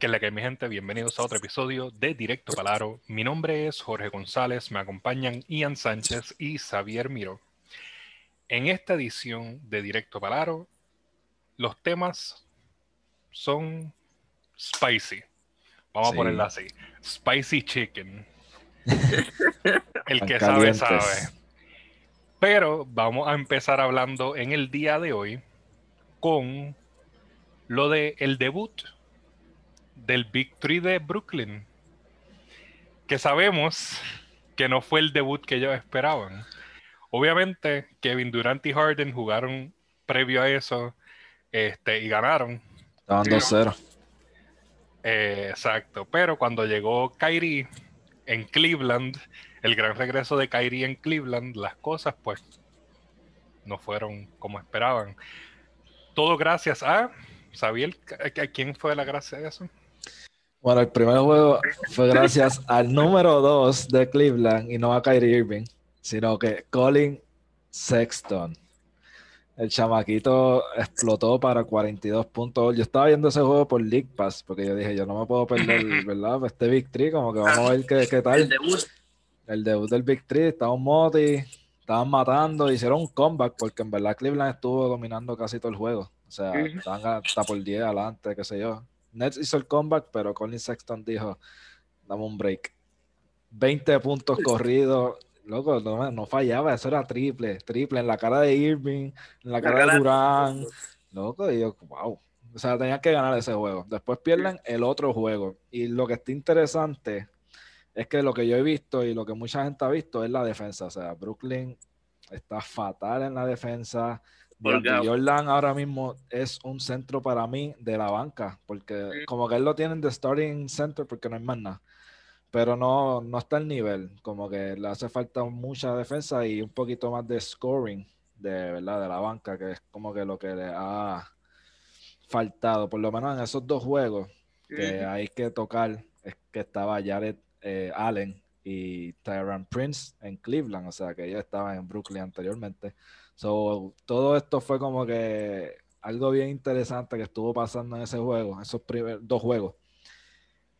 Que la que mi gente, bienvenidos a otro episodio de Directo Palaro. Mi nombre es Jorge González, me acompañan Ian Sánchez y Xavier Miro. En esta edición de Directo Palaro, los temas son spicy. Vamos a ponerlo así. Spicy chicken. El que sabe, sabe. Pero vamos a empezar hablando en el día de hoy con lo de el debut del Big Three de Brooklyn, que sabemos que no fue el debut que ellos esperaban. Obviamente, Kevin Durant y Harden jugaron previo a eso este, y ganaron. Estaban 2-0. Eh, exacto, pero cuando llegó Kyrie en Cleveland, el gran regreso de Kyrie en Cleveland, las cosas pues no fueron como esperaban. Todo gracias a, ¿sabía a quién fue la gracia de eso? Bueno, el primer juego fue gracias al número 2 de Cleveland y no a Kyrie Irving, sino que Colin Sexton. El chamaquito explotó para 42 puntos. Yo estaba viendo ese juego por League Pass, porque yo dije, yo no me puedo perder, ¿verdad? Este Big Tree, como que vamos a ver qué, qué tal. El debut. El debut del Big Tree, estaba un moti, estaban matando, hicieron un comeback, porque en verdad Cleveland estuvo dominando casi todo el juego. O sea, estaban hasta por 10 adelante, qué sé yo. Nets hizo el comeback, pero Colin Sexton dijo, dame un break. 20 puntos corridos. Loco, no, fallaba, eso era triple, triple en la cara de Irving, en la cara de Durán. Loco, y yo, wow. O sea, tenían que ganar ese juego. Después pierden el otro juego. Y lo que está interesante es que lo que yo he visto y lo que mucha gente ha visto es la defensa. O sea, Brooklyn está fatal en la defensa. Jordan ahora mismo es un centro para mí de la banca, porque como que él lo tienen de starting center porque no hay más nada. Pero no, no está al nivel, como que le hace falta mucha defensa y un poquito más de scoring de verdad de la banca, que es como que lo que le ha faltado, por lo menos en esos dos juegos que hay que tocar, es que estaba Jared eh, Allen y Tyron Prince en Cleveland, o sea que ellos estaban en Brooklyn anteriormente. So, todo esto fue como que algo bien interesante que estuvo pasando en ese juego, esos primeros dos juegos.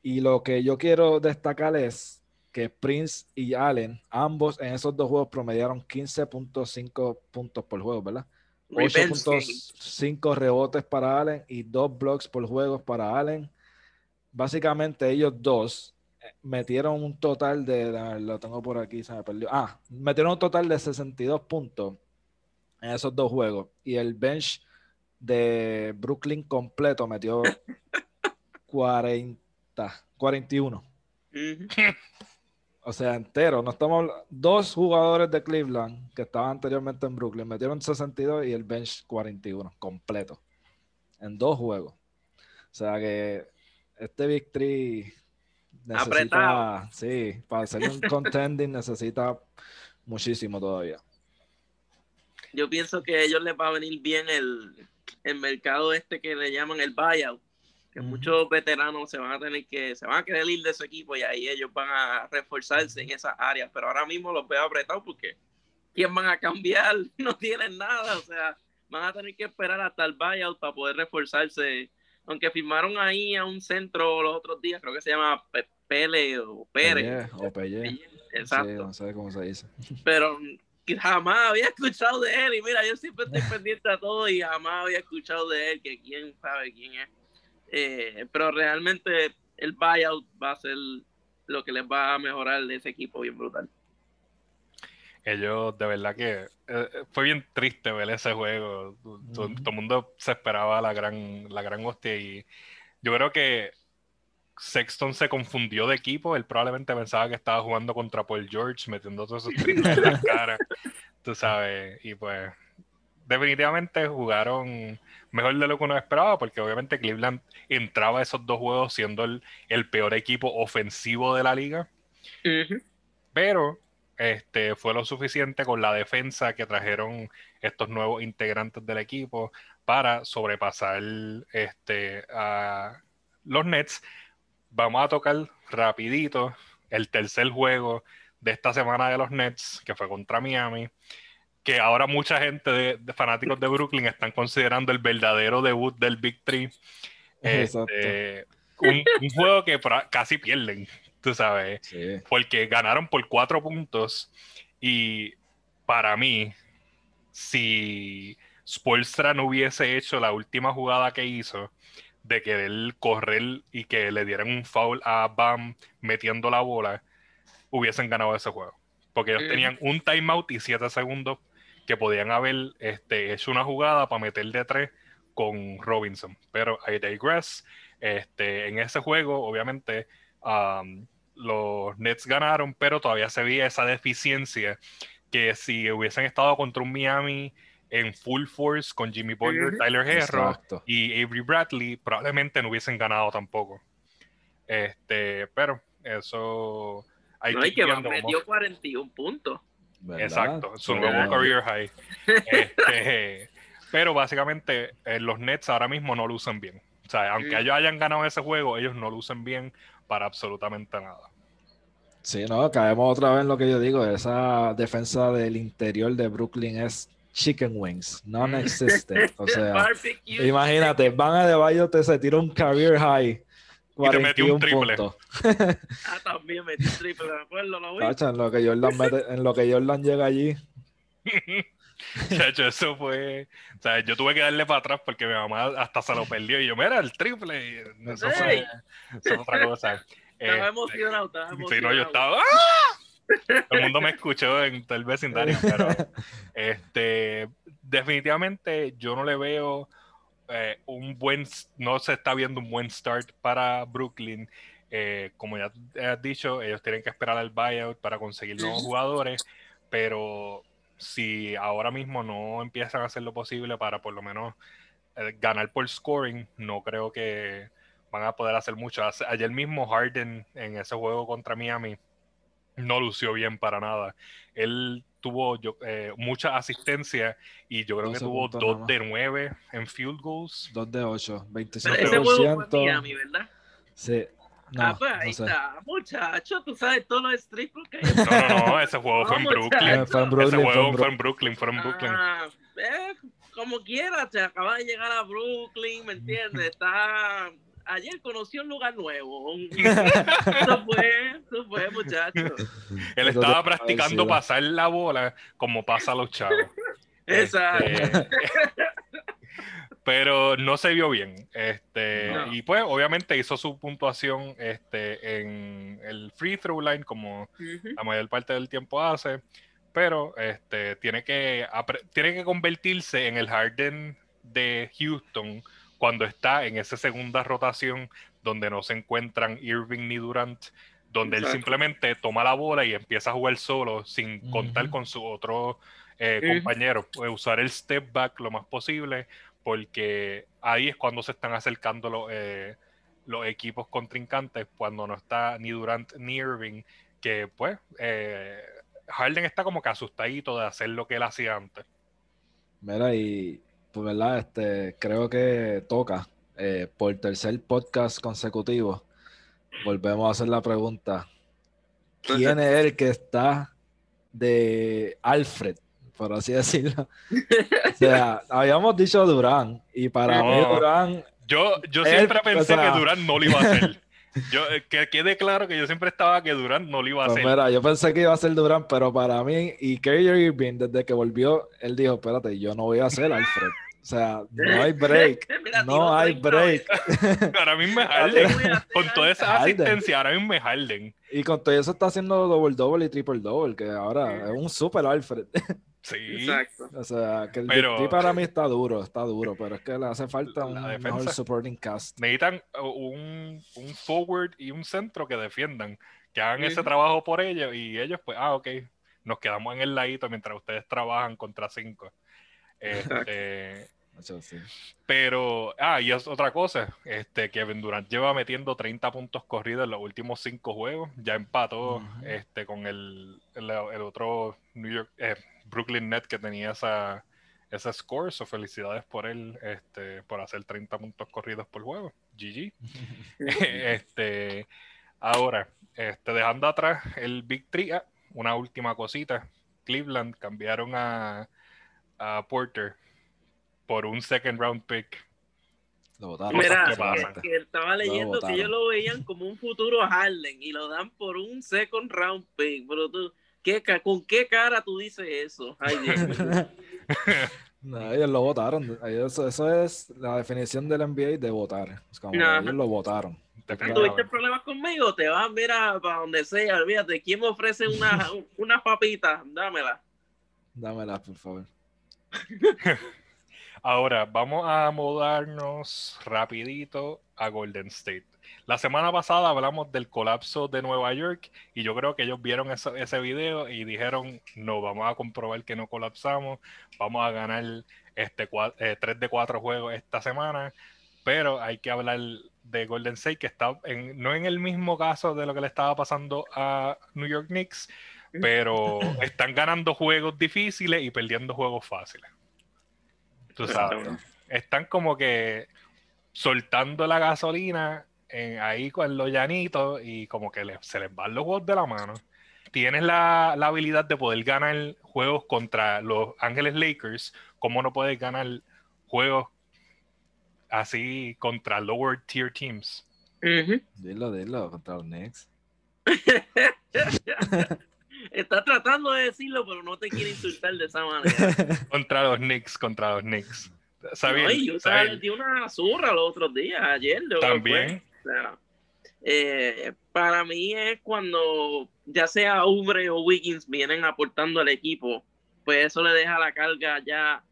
Y lo que yo quiero destacar es que Prince y Allen, ambos en esos dos juegos promediaron 15.5 puntos por juego, ¿verdad? 8.5 rebotes para Allen y 2 blocks por juego para Allen. Básicamente ellos dos metieron un total de, lo tengo por aquí, se me perdió. Ah, metieron un total de 62 puntos en esos dos juegos. Y el bench de Brooklyn completo metió 40, 41. O sea, entero. No estamos dos jugadores de Cleveland que estaban anteriormente en Brooklyn metieron 62 y el bench 41 completo en dos juegos. O sea que este victory necesita, sí, para ser un contending necesita muchísimo todavía yo pienso que a ellos les va a venir bien el, mercado este que le llaman el buyout, que muchos veteranos se van a tener que, se van a querer ir de su equipo y ahí ellos van a reforzarse en esas áreas, pero ahora mismo los veo apretados porque ¿quién van a cambiar? No tienen nada, o sea, van a tener que esperar hasta el buyout para poder reforzarse. Aunque firmaron ahí a un centro los otros días, creo que se llama Pele o Pérez. o Pelle. Exacto. no sé cómo se dice. Pero jamás había escuchado de él y mira, yo siempre estoy pendiente a todo y jamás había escuchado de él, que quién sabe quién es. Eh, pero realmente el buyout va a ser lo que les va a mejorar de ese equipo bien brutal. Ellos, de verdad que eh, fue bien triste ver ese juego. Todo, el mundo se esperaba la gran, la gran hostia y yo creo que Sexton se confundió de equipo. Él probablemente pensaba que estaba jugando contra Paul George, metiendo todos esos triples en la cara. Tú sabes. Y pues, definitivamente jugaron mejor de lo que uno esperaba, porque obviamente Cleveland entraba a esos dos juegos siendo el, peor equipo ofensivo de la liga. Pero este, fue lo suficiente con la defensa que trajeron estos nuevos integrantes del equipo para sobrepasar este, a los Nets. Vamos a tocar rapidito el tercer juego de esta semana de los Nets, que fue contra Miami, que ahora mucha gente de, fanáticos de Brooklyn están considerando el verdadero debut del Big Three. Este, un, juego que casi pierden, tú sabes. Porque ganaron por cuatro puntos y para mí, si Spolstra no hubiese hecho la última jugada que hizo, de querer correr y que le dieran un foul a Bam metiendo la bola, hubiesen ganado ese juego. Porque ellos tenían un timeout y siete segundos que podían haber este, hecho una jugada para meter de tres con Robinson. Pero I digress. Este, en ese juego, obviamente, um, los Nets ganaron, pero todavía se veía esa deficiencia que si hubiesen estado contra un Miami en full force con Jimmy Butler, Tyler Herro y Avery Bradley, probablemente no hubiesen ganado tampoco. Este, pero eso hay no, que, que metió 41 puntos. Exacto, su nuevo career high. Este, pero básicamente eh, los Nets ahora mismo no lucen bien. O sea, aunque ellos hayan ganado ese juego, ellos no lucen bien para absolutamente nada. Sí, no, caemos otra vez en lo que yo digo. Esa defensa del interior de Brooklyn es chicken wings, non existent. O sea, imagínate, Van a de Bayo te se tira un career high. Y te metió un triple. ah, también metió un triple, me acuerdo, lo vi. en lo que Jordan, mete, en lo que Jordan llega allí. Chacho, eso fue. O sea, yo tuve que darle para atrás porque mi mamá hasta se lo perdió. Y yo, mira, el triple. eso, fue, eso es otra cosa. Estaba este, emocionado, estaba emocionado. Sí, no, yo estaba. ¡ah! Todo el mundo me escuchó en todo el vecindario, pero este, definitivamente yo no le veo eh, un buen, no se está viendo un buen start para Brooklyn. Eh, como ya has dicho, ellos tienen que esperar al buyout para conseguir nuevos jugadores, pero si ahora mismo no empiezan a hacer lo posible para por lo menos eh, ganar por scoring, no creo que van a poder hacer mucho. Ayer mismo Harden en ese juego contra Miami no lució bien para nada. Él tuvo eh, mucha asistencia y yo creo que tuvo 2 de 9 en field goals. 2 de 8, 25%. ese juego fue Miami, ¿verdad? Sí. No, ah, pues ahí está, muchacho, tú sabes todos los strips que hay. No, no, no, ese juego fue, en Brooklyn. fue en Brooklyn. Ese juego fue en Brooklyn, fue en Brooklyn. Ah, eh, como quiera, se acaba de llegar a Brooklyn, ¿me entiendes? Está ayer conoció un lugar nuevo. eso fue, eso fue, muchacho. Él estaba practicando pasar la bola como pasa a los chavos. Exacto. Este, pero no se vio bien. Este, Y pues, obviamente, hizo su puntuación este, en el free throw line, como la mayor parte del tiempo hace. Pero este, tiene, que, tiene que convertirse en el Harden de Houston cuando está en esa segunda rotación donde no se encuentran Irving ni Durant, donde él simplemente toma la bola y empieza a jugar solo sin contar con su otro eh, compañero. Puede usar el step back lo más posible porque ahí es cuando se están acercando los, eh, los equipos contrincantes, cuando no está ni Durant ni Irving, que pues eh, Harden está como que asustadito de hacer lo que él hacía antes. Mira, y pues verdad, este, creo que toca eh, por tercer podcast consecutivo. Volvemos a hacer la pregunta. ¿Quién es el que está de Alfred, por así decirlo? o sea, habíamos dicho Durán, y para mí Durán. Yo, yo siempre pensé que Durán no lo iba a hacer. Yo, que quede claro que yo siempre estaba que Durán no lo iba a pues hacer. Mira, yo pensé que iba a ser Durán, pero para mí, y Kyrie Irving, desde que volvió, él dijo, espérate, yo no voy a ser Alfred. O sea, no hay break. no hay break. ahora mismo es Harden. Con toda esa asistencia, ahora mismo es Harden. Y con todo eso está haciendo double double y triple double, que ahora es un super Alfred. Sí. Exacto. O sea, que el pero, para mí está duro, está duro, pero es que le hace falta un mejor supporting cast. Necesitan un, un, forward y un centro que defiendan, que hagan ese trabajo por ellos y ellos, pues, ah, ok, nos quedamos en el ladito mientras ustedes trabajan contra cinco. Este, pero, ah, y es otra cosa, este, Kevin Durant lleva metiendo 30 puntos corridos en los últimos cinco juegos, ya empató este, con el, el, otro New York, eh, Brooklyn Net que tenía esa, esa score, so felicidades por él, este, por hacer 30 puntos corridos por juego, GG. este, ahora, este, dejando atrás el Big Three, ah, una última cosita, Cleveland cambiaron a a Porter por un second round pick. Lo votaron. Mira, ¿Qué pasa? que estaba leyendo que votaron. ellos lo veían como un futuro Harlem y lo dan por un second round pick. Pero tú, ¿qué, ca- ¿con qué cara tú dices eso? Ay. No, ellos lo votaron. Ellos- Eso, eso es la definición del NBA de votar. Es como ellos lo votaron. ¿Tuviste problemas conmigo? Te vas, mira, para donde sea, olvídate. ¿Quién me ofrece una, una papita? Dámela. Dámela, por favor. Ahora, vamos a mudarnos rapidito a Golden State. La semana pasada hablamos del colapso de Nueva York y yo creo que ellos vieron eso- ese video y dijeron, no, vamos a comprobar que no colapsamos, vamos a ganar este 3 de 4 juegos esta semana, pero hay que hablar de Golden State que está en- no en el mismo caso de lo que le estaba pasando a New York Knicks, pero están ganando juegos difíciles y perdiendo juegos fáciles. Tú sabes están como que soltando la gasolina en- ahí con los llanitos y como que le- se les van los juegos de la mano. Tienes la, la habilidad de poder ganar juegos contra los Ángeles Lakers, como no puedes ganar juegos así contra lower tier teams. Ujú. Dilo, dilo, contra los Knicks. Está tratando de decirlo, pero no te quiere insultar de esa manera. Contra los Knicks, contra los Knicks. Sabiel, No, y Utah les dio una zurra los otros días, ayer. También. fue. O sea, eh, para mí es cuando ya sea Ubre o Wiggins vienen aportando al equipo, pues eso le deja la carga ya,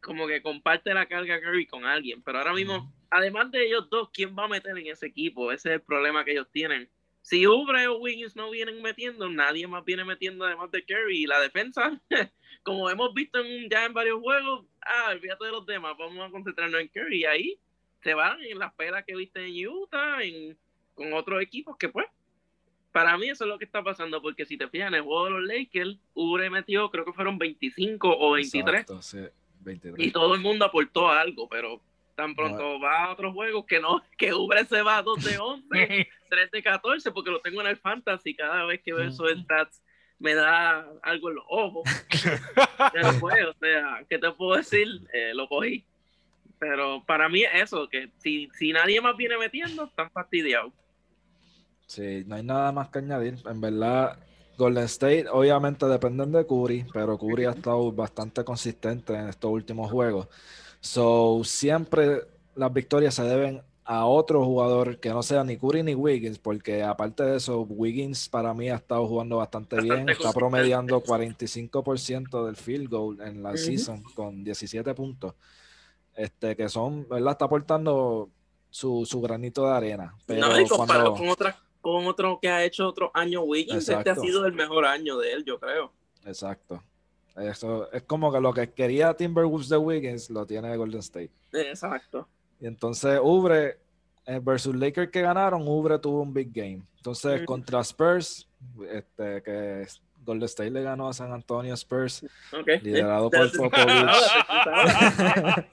como que comparte la carga Curry con alguien. Pero ahora mismo, además de ellos dos, ¿quién va a meter en ese equipo? Ese es el problema que ellos tienen. Si Ubre o Wiggins no vienen metiendo, nadie más viene metiendo además de Curry. Y la defensa, como hemos visto en- ya en varios juegos, ah, olvídate de los demás, vamos a concentrarnos en Curry. Y ahí se van en las pelas que viste en Utah, en, con otros equipos que pues. Para mí eso es lo que está pasando, porque si te fijas en el juego de los Lakers, Ubre metió, creo que fueron 25 o 23, Exacto, sí, 23. y todo el mundo aportó algo, pero tan pronto va a otros juegos que no, que Ubre se va a 2 de 11, 3 de 14, porque lo tengo en el fantasy, cada vez que veo esos stats me da algo en los ojos. Pero pues, o sea, ¿qué te puedo decir? Eh, lo cogí. Pero para mí es eso, que si, si nadie más viene metiendo, están fastidiados. Sí, no hay nada más que añadir. En verdad, Golden State obviamente dependen de Curry, pero Curry ha estado bastante consistente en estos últimos juegos. So, siempre las victorias se deben a otro jugador que no sea ni Curry ni Wiggins, porque aparte de eso, Wiggins para mí ha estado jugando bastante, Bastante bien, está promediando 45% del field goal en la season con 17 puntos. Este, que son, ¿verdad? Está aportando su, su granito de arena. Pero no, y comparado cuando- con, otras con otro que ha hecho otro año Wiggins, este ha Exacto. sido el mejor año de él, yo creo. Exacto. Eso es como que lo que quería Timberwolves de Wiggins lo tiene Golden State. Exacto. Y entonces Ubre eh, versus Lakers que ganaron, Ubre tuvo un big game. Entonces contra Spurs, este, que Golden State le ganó a San Antonio Spurs, Ok. liderado por Popovich.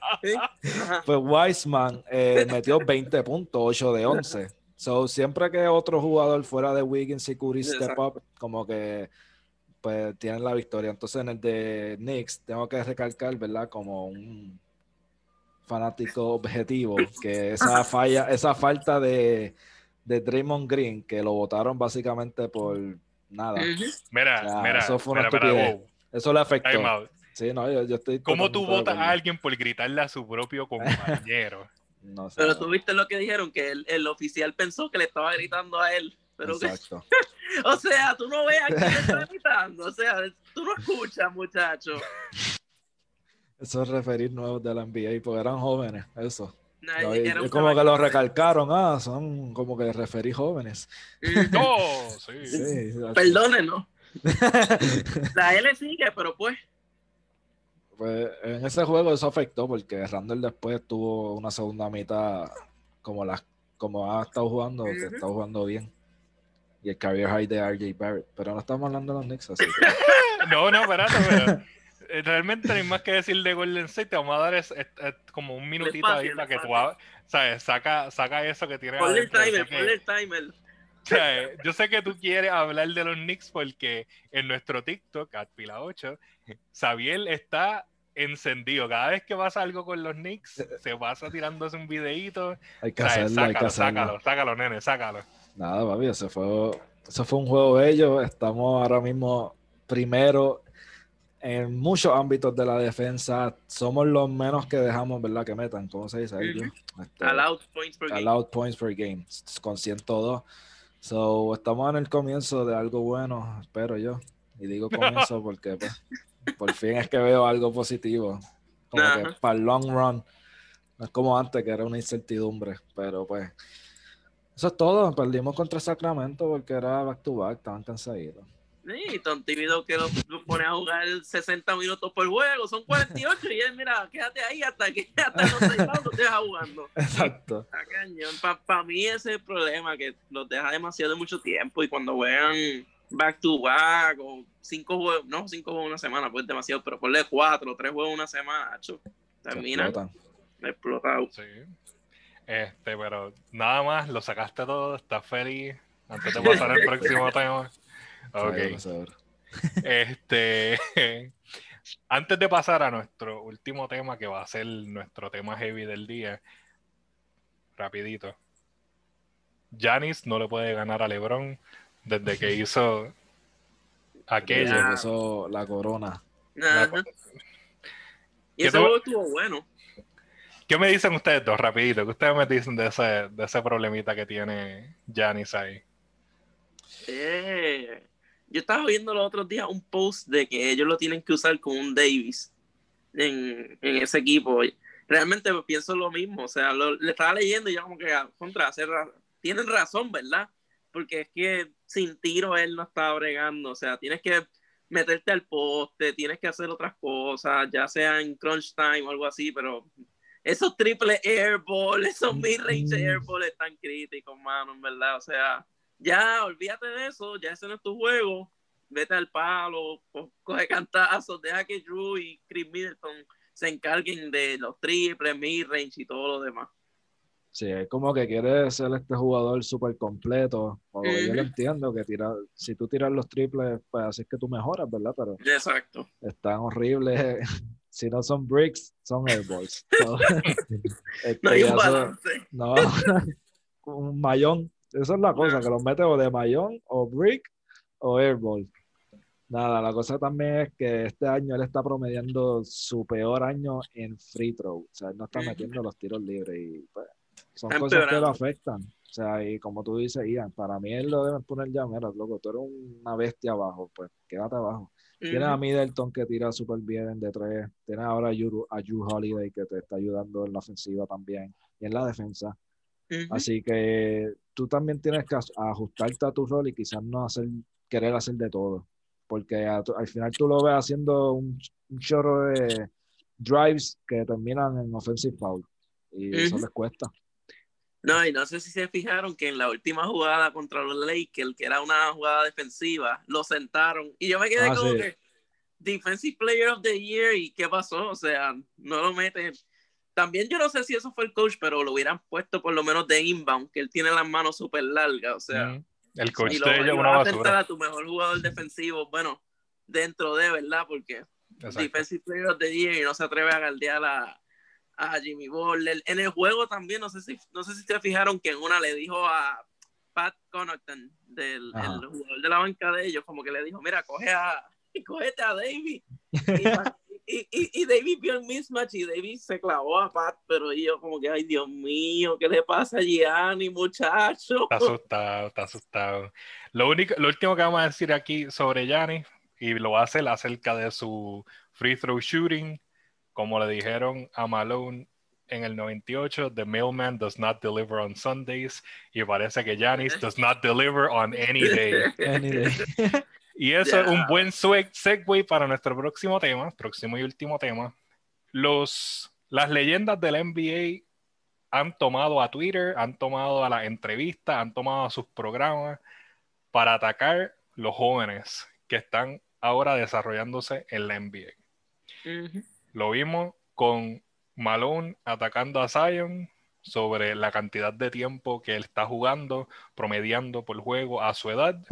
Ajá. Pues Wiseman eh, metió 20 puntos, 8 de 11. So, siempre que otro jugador fuera de Wiggins y Curry step up, como que pues tienen la victoria. Entonces en el de Knicks tengo que recalcar, ¿verdad? Como un fanático objetivo, que esa falla, esa falta de, de Draymond Green, que lo votaron básicamente por nada. Mira, mira, eso fue una mira, mira, estupidez. wow, Eso le afectó. time out. Sí, no, yo, yo estoy ¿Cómo tú votas a alguien por gritarle a su propio compañero? No sé. Pero tú viste lo que dijeron, que el, el oficial pensó que le estaba gritando a él. Pero que- Exacto. o sea, tú no ves a quién está gritando. O sea, tú no escuchas, muchacho. Esos referir nuevos de la NBA, porque eran jóvenes, eso. Nadie- No, y- era y un como que lo recalcaron, ah, son como que referí jóvenes. ¡No! Sí. Sí, Perdónenos. La L sigue, pero pues. pues en ese juego eso afectó porque Randall después tuvo una segunda mitad como las como ha estado jugando, que está jugando bien. Y el career high de RJ Barrett. Pero no estamos hablando de los Knicks, así que No, no, espérate, pero eh, realmente no hay más que decir de Golden State. Te vamos a dar es- es- es como un minutito ahí para que tú ¿sabes? Saca, saca eso que tienes Ponle el timer, ponle el timer. o sea, eh, Yo sé que tú quieres hablar de los Knicks porque en nuestro TikTok, Pila 8, Xavier está encendido. Cada vez que pasa algo con los Knicks, se pasa tirándose un videito. Hay que hacerlo, hay que hacerlo. Sácalo, sácalo, nene, sácalo. Nada, papi, ese fue, eso fue un juego bello. Estamos ahora mismo primero en muchos ámbitos de la defensa. Somos los menos que dejamos, ¿verdad? Que metan, ¿cómo se dice? ahí? Este, allowed points per allowed game. points per game, con 102. So, estamos en el comienzo de algo bueno, espero yo. Y digo comienzo porque pues, por fin es que veo algo positivo. Como que para el long run. No es como antes, que era una incertidumbre. Pero pues, eso es todo. Perdimos contra Sacramento porque era back to back, estaban cansaditos. Sí, tontivido que lo, pone a jugar 60 minutos por juego, son 48 y él, mira, quédate ahí hasta que hasta no te deja jugando. Exacto. Para mí ese es el problema, que los deja demasiado de mucho tiempo y cuando vean back to back o cinco juegos, no cinco juegos una semana, pues demasiado, pero ponle cuatro o tres juegos una semana, hecho, terminan explotado. Sí. Este, pero nada más, lo sacaste todo, estás feliz. Antes de pasar al próximo tema. Ok. Este, antes de pasar a nuestro último tema, que va a ser nuestro tema heavy del día, rapidito. Janis no le puede ganar a LeBron desde que hizo aquello. Hizo la corona. Y ese juego estuvo bueno. ¿Qué me dicen ustedes dos, rapidito? ¿Qué ustedes me dicen de ese, de ese problemita que tiene Janis ahí? Eh, yo estaba viendo los otros días un post de que ellos lo tienen que usar con un Davis en, ese equipo. Realmente pienso lo mismo. O sea, le estaba leyendo y ya como que ah, contra hacer tienen razón, ¿verdad? Porque es que sin tiro él no está bregando. O sea, tienes que meterte al poste, tienes que hacer otras cosas, ya sea en crunch time o algo así, pero esos triple airball, esos mid-range airball están críticos, mano, en verdad. O sea, ya olvídate de eso, ya ese no es tu juego, vete al palo, coge cantazos, deja que Drew y Chris Middleton se encarguen de los triples, mid-range y todo lo demás. Sí, es como que quiere ser este jugador súper completo. O Yo lo entiendo que tira, si tú tiras los triples, pues así es que tú mejoras, ¿verdad? Pero Exacto. están horribles. si no son bricks, son airballs. no hay un balance. No, un mayón. Esa es la cosa, que los mete o de mayón, o brick, o airball. Nada, la cosa también es que este año él está promediando su peor año en free throw. O sea, él no está metiendo los tiros libres y pues, son cosas que lo afectan. O sea, y como tú dices, Ian, para mí él lo deben poner ya, mira, loco, tú eres una bestia abajo, pues quédate abajo. Tienes a Middleton que tira súper bien de tres. Tienes ahora a Drew Holiday que te está ayudando en la ofensiva también y en la defensa. Así que tú también tienes que ajustarte a tu rol y quizás no hacer, querer hacer de todo. Porque al final tú lo ves haciendo un, chorro de drives que terminan en offensive foul. Y eso les cuesta. No, y no sé si se fijaron que en la última jugada contra los Lakers, que era una jugada defensiva, lo sentaron. Y yo me quedé ah, como que Defensive Player of the Year, ¿y qué pasó? O sea, no lo meten también yo no sé si eso fue el coach, pero lo hubieran puesto por lo menos de inbound, que él tiene las manos súper largas, o sea. El coach de ella una basura. a tu mejor jugador defensivo, bueno, dentro de, ¿verdad? Porque defensive player of the year y no se atreve a galdear a, a Jimmy Butler. En el juego también, no sé si no sé si se fijaron que en una le dijo a Pat Connaughton, del jugador de la banca de ellos, como que le dijo, mira, coge a, cógete a David. y, y, David vio el mismatch y David se clavó a Pat, pero yo como que, ay Dios mío, ¿qué le pasa a Gianni, muchacho? Está asustado, está asustado. Lo, único, lo último que vamos a decir aquí sobre Gianni, y lo hacer acerca de su free throw shooting, como le dijeron a Malone en el 98, The mailman does not deliver on Sundays, y parece que Giannis does not deliver on any day. any day. Y eso es un buen segue para nuestro próximo tema, próximo y último tema. Los, las leyendas del NBA han tomado a Twitter, han tomado a las entrevistas, han tomado a sus programas para atacar los jóvenes que están ahora desarrollándose en la NBA. Lo vimos con Malone atacando a Zion sobre la cantidad de tiempo que él está jugando, promediando por juego a su edad.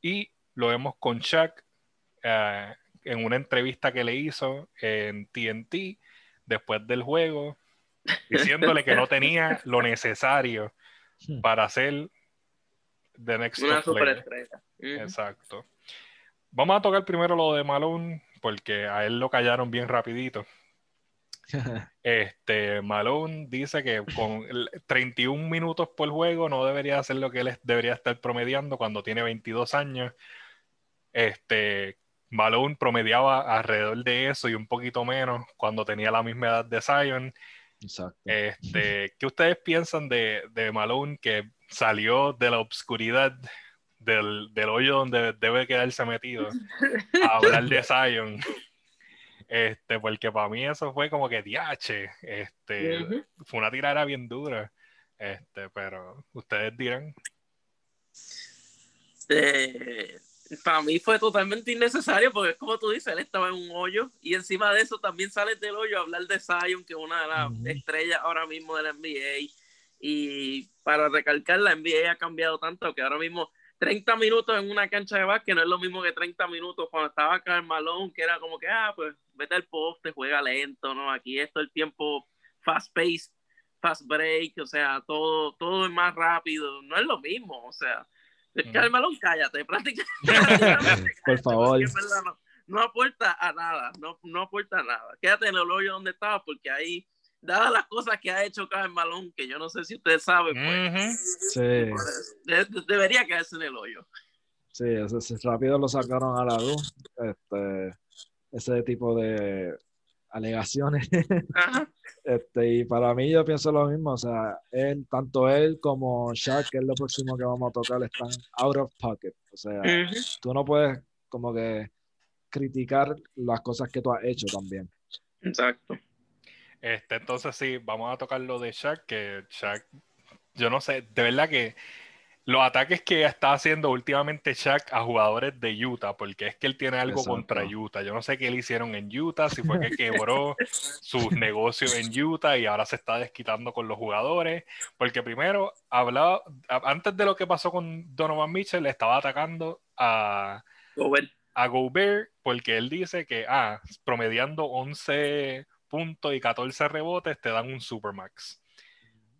Y lo vemos con Chuck, eh, en una entrevista que le hizo en TNT después del juego, diciéndole que no tenía lo necesario Hmm. para ser the next Una superestrella. Exacto. Vamos a tocar primero lo de Malone, porque a él lo callaron bien rapidito. Este, Malone dice que con el 31 minutos por juego no debería hacer lo que él debería estar promediando cuando tiene 22 años. Este, Malone promediaba alrededor de eso y un poquito menos cuando tenía la misma edad de Zion. Exacto. Este, ¿qué ustedes piensan de, de Malone que salió de la obscuridad del, del hoyo donde debe quedarse metido a hablar de Zion? Este, porque para mí eso fue como que diache, este, fue una tirada bien dura, este, pero ustedes dirán, Eh, para mí fue totalmente innecesario porque es como tú dices, él estaba en un hoyo y encima de eso también sales del hoyo a hablar de Zion, que es una de las estrellas ahora mismo de la NBA. Y para recalcar, la NBA ha cambiado tanto que ahora mismo 30 minutos en una cancha de básquet no es lo mismo que 30 minutos cuando estaba acá en Malone, que era como que, ah, pues vete al poste, juega lento, ¿no? Aquí esto el tiempo fast pace, fast break, o sea, todo, todo es más rápido, no es lo mismo, o sea, es que Mm. Malone, cállate, prácticamente. Por favor. en verdad no, no aporta a nada, no, no aporta a nada. Quédate en el hoyo donde estaba, porque ahí, dadas las cosas que ha hecho Kyle Malone, que yo no sé si ustedes saben, pues, Sí, de- debería quedarse en el hoyo. sí, ese, ese rápido lo sacaron a la luz. Este, ese tipo de alegaciones. Ajá. Este, y para mí yo pienso lo mismo, o sea, él, tanto él como Shaq, que es lo próximo que vamos a tocar, están out of pocket. O sea, tú no puedes como que criticar las cosas que tú has hecho también. Exacto. Este, entonces sí, vamos a tocar lo de Shaq, que Shaq, yo no sé, de verdad que los ataques que está haciendo últimamente Shaq a jugadores de Utah, porque es que él tiene algo Exacto. contra Utah. Yo no sé qué le hicieron en Utah, si fue que quebró sus negocios en Utah y ahora se está desquitando con los jugadores, porque primero hablaba, antes de lo que pasó con Donovan Mitchell, estaba atacando a, Gobert. a Gobert porque él dice que, ah, promediando 11 puntos y 14 rebotes te dan un Supermax.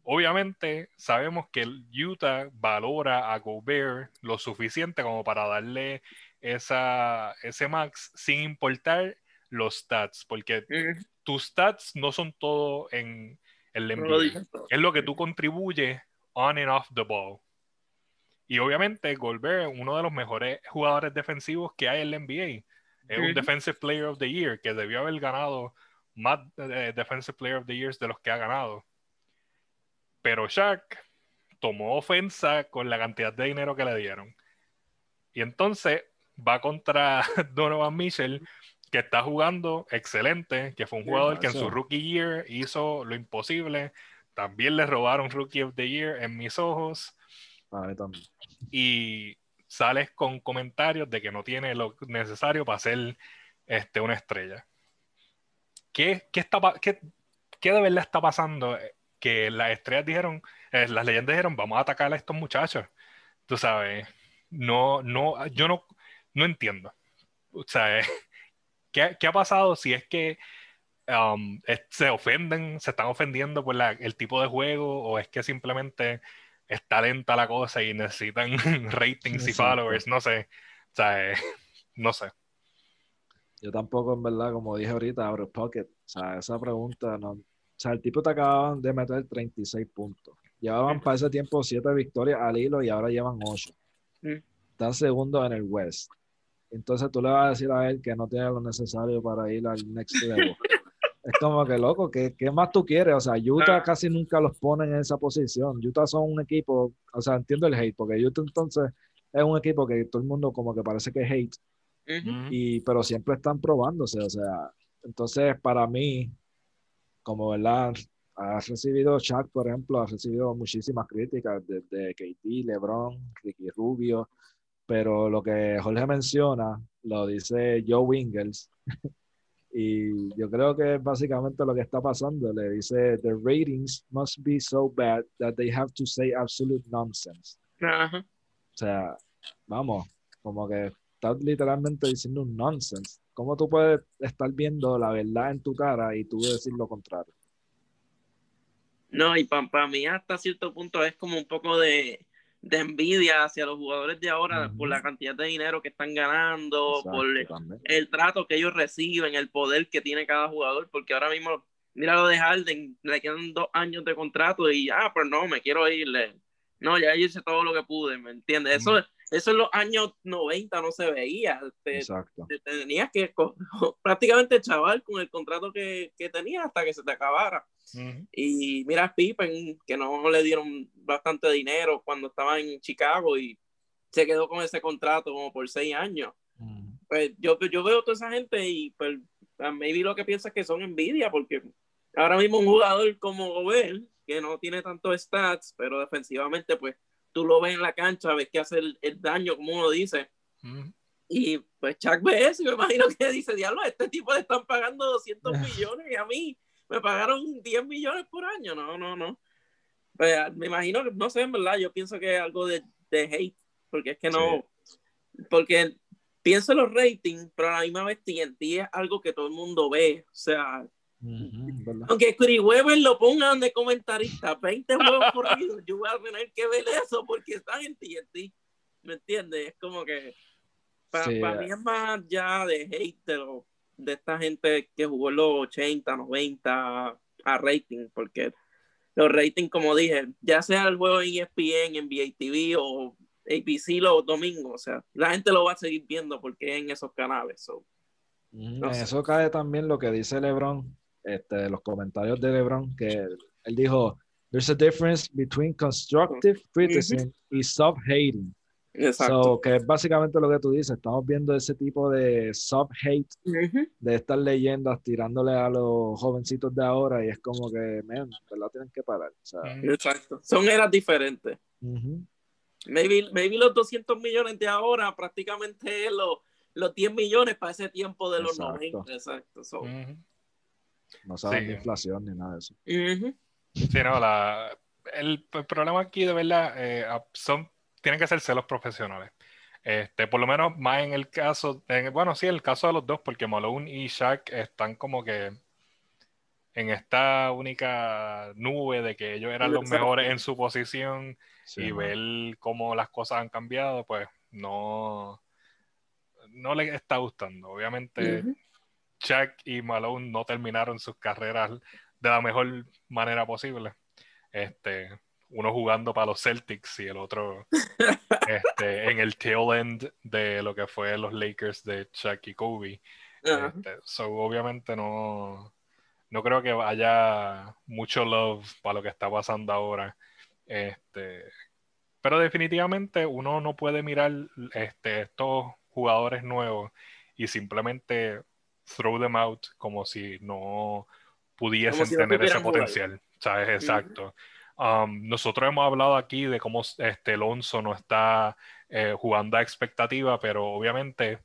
Obviamente sabemos que el Utah valora a Gobert lo suficiente como para darle esa, ese max sin importar los stats, porque tus stats no son todo en el NBA es lo que tú contribuyes on and off the ball. Y obviamente Gobert es uno de los mejores jugadores defensivos que hay en la NBA. Es un. Defensive Player of the Year que debió haber ganado más eh, Defensive Player of the Years de los que ha ganado. Pero Shaq tomó ofensa con la cantidad de dinero que le dieron. Y entonces va contra Donovan Mitchell, que está jugando excelente, que fue un jugador que en su rookie year hizo lo imposible. También le robaron Rookie of the Year en mis ojos. Y sales con comentarios de que no tiene lo necesario para ser este, una estrella. ¿Qué, qué, está, qué, qué de verdad está pasando? Que las estrellas dijeron, eh, las leyendas dijeron, vamos a atacar a estos muchachos. Tú sabes, no, no, yo no, no entiendo. O sea, eh, ¿qué, qué ha pasado si es que um, es- se ofenden, se están ofendiendo por la- el tipo de juego o es que simplemente está lenta la cosa y necesitan ratings y followers? No sé. O sea, eh, no sé. Yo tampoco, en verdad, como dije ahorita, of pocket. O sea, esa pregunta no. O sea, el tipo te acababan de meter 36 puntos. Llevaban para ese tiempo 7 victorias al hilo y ahora llevan 8. Mm. Están segundo en el West. Entonces tú le vas a decir a él que no tiene lo necesario para ir al next level. es como que loco, ¿qué, qué más tú quieres? O sea, Utah Ah. casi nunca los ponen en esa posición. Utah son un equipo, o sea, entiendo el hate, porque Utah entonces es un equipo que todo el mundo como que parece que hate Ujú. y pero siempre están probándose, o sea, entonces para mí, como verdad, ha recibido Shaq, por ejemplo, ha recibido muchísimas críticas desde KD, LeBron, Ricky Rubio, pero lo que Jorge menciona lo dice Joe Wingles y yo creo que es básicamente lo que está pasando, le dice the ratings must be so bad that they have to say absolute nonsense. O sea, vamos, como que estás literalmente diciendo un nonsense. ¿Cómo tú puedes estar viendo la verdad en tu cara y tú decir lo contrario? No, y para mí hasta cierto punto es como un poco de, de envidia hacia los jugadores de ahora por la cantidad de dinero que están ganando, por el, trato que ellos reciben, el poder que tiene cada jugador, porque ahora mismo, mira lo de Harden, le quedan dos años de contrato y, ah, pues no, me quiero irle. No, ya hice todo lo que pude, ¿me entiendes? Eso, eso en los años 90 no se veía. Exacto. tenías que prácticamente chaval con el contrato que, que tenías hasta que se te acabara. Y mira a Pippen, que no le dieron bastante dinero cuando estaba en Chicago y se quedó con ese contrato como por seis años. Pues yo, yo veo toda esa gente y pues maybe lo que piensa es que son envidia, porque ahora mismo un jugador como Gobert, que no tiene tantos stats, pero defensivamente pues tú lo ves en la cancha, ves que hace el, daño, como uno dice. Y pues Chuck ve eso y me imagino que dice, diablo, a este tipo le están pagando 200 millones y a mí me pagaron 10 millones por año. No, no, no. Pues, me imagino que, no sé, en verdad, yo pienso que es algo de, de hate, porque es que no, porque pienso en los ratings, pero a la misma vez TNT es algo que todo el mundo ve, o sea, aunque Chris Weber lo pongan de comentarista 20 juegos por año, yo voy a tener que ver eso porque están en TNT, ¿me entiendes? Es como que para, mí es más ya de hate de lo, de esta gente que jugó los 80, 90 a rating, porque los ratings, como dije, ya sea el juego en ESPN, en TV o ABC los domingos, o sea, la gente lo va a seguir viendo porque es en esos canales. en eso cae también lo que dice LeBron, este, los comentarios de LeBron, que él, dijo, there's a difference between constructive criticism y sub-hating. Exacto. que es básicamente lo que tú dices. Estamos viendo ese tipo de sub-hate de estas leyendas tirándole a los jovencitos de ahora y es como que, man, ¿verdad? Tienen que parar. Exacto. Son eras diferentes. maybe, maybe, los 200 millones de ahora prácticamente los, los 10 millones para ese tiempo de los 90. Exacto. No saben de inflación ni nada de eso. Sí, no, la, el, el, problema aquí de verdad eh, son tienen que ser celos profesionales. Este, por lo menos más en el caso, bueno, sí, en el caso de los dos, porque Malone y Shaq están como que en esta única nube de que ellos eran los mejores en su posición y ver cómo las cosas han cambiado, pues no, no les está gustando. Obviamente, Shaq y Malone no terminaron sus carreras de la mejor manera posible. Este, uno jugando para los Celtics y el otro este, en el tail end de lo que fue los Lakers de Chuck y Kobe. Este, so, obviamente no, no creo que haya mucho love para lo que está pasando ahora. Este, pero definitivamente uno no puede mirar este, estos jugadores nuevos y simplemente throw them out como si no pudiesen tener ese potencial. ¿Sabes? Exacto. Um, nosotros hemos hablado aquí de cómo este Alonso no está eh, jugando a expectativa, pero obviamente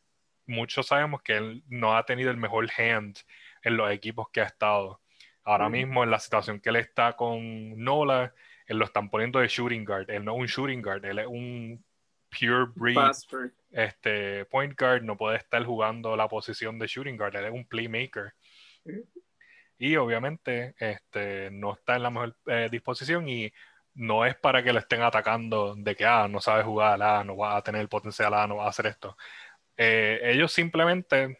muchos sabemos que él no ha tenido el mejor hand en los equipos que ha estado. Ahora mismo en la situación que él está con Nola, él lo están poniendo de shooting guard. Él no es un shooting guard, él es un pure breed este, point guard, no puede estar jugando la posición de shooting guard, él es un playmaker y obviamente este, no está en la mejor eh, disposición y no es para que le estén atacando de que, ah, no sabe jugar, ah, no va a tener el potencial, ah, no va a hacer esto. Eh, ellos simplemente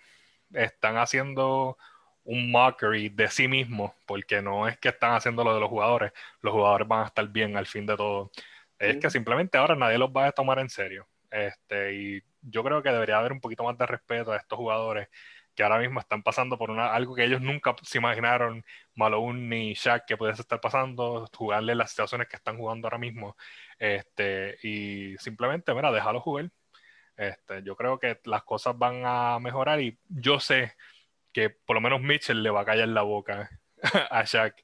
están haciendo un mockery de sí mismos, porque no es que están haciendo lo de los jugadores, los jugadores van a estar bien al fin de todo. Es que simplemente ahora nadie los va a tomar en serio. Este, y yo creo que debería haber un poquito más de respeto a estos jugadores que ahora mismo están pasando por una, algo que ellos nunca se imaginaron, Malone ni Shaq, que pudiese estar pasando, jugarle las situaciones que están jugando ahora mismo. Este, y simplemente, mira, déjalo jugar. Este, yo creo que las cosas van a mejorar y yo sé que por lo menos Mitchell le va a callar la boca a Shaq.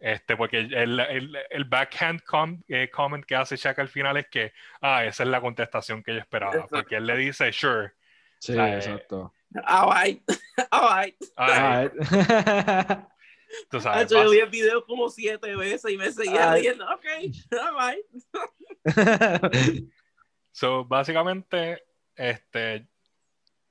Este, porque el, el, el backhand eh, comment que hace Shaq al final es que, ah, esa es la contestación que yo esperaba. Porque él le dice, sure. Sí, exacto. Alright, alright. Alright. Tú sabes, yo vi el video como siete veces y me seguía riendo. Ok, alright. so, básicamente, este,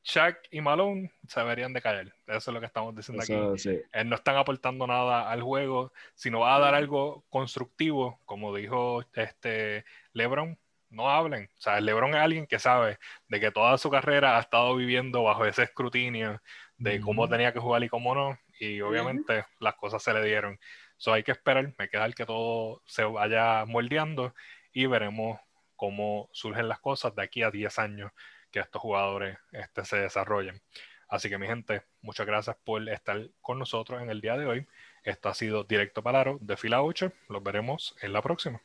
Shaq y Malone se deberían de caer. Eso es lo que estamos diciendo aquí. Eh, no están aportando nada al juego. Si no va a dar algo constructivo, como dijo este LeBron, no hablen. O sea, LeBron es alguien que sabe de que toda su carrera ha estado viviendo bajo ese escrutinio de cómo tenía que jugar y cómo no. Y obviamente las cosas se le dieron. So hay que esperar, me queda el que todo se vaya moldeando y veremos cómo surgen las cosas de aquí a 10 años que estos jugadores este, se desarrollen. Así que mi gente, muchas gracias por estar con nosotros en el día de hoy. Esto ha sido Directo Palaro de Fila 8. Los veremos en la próxima.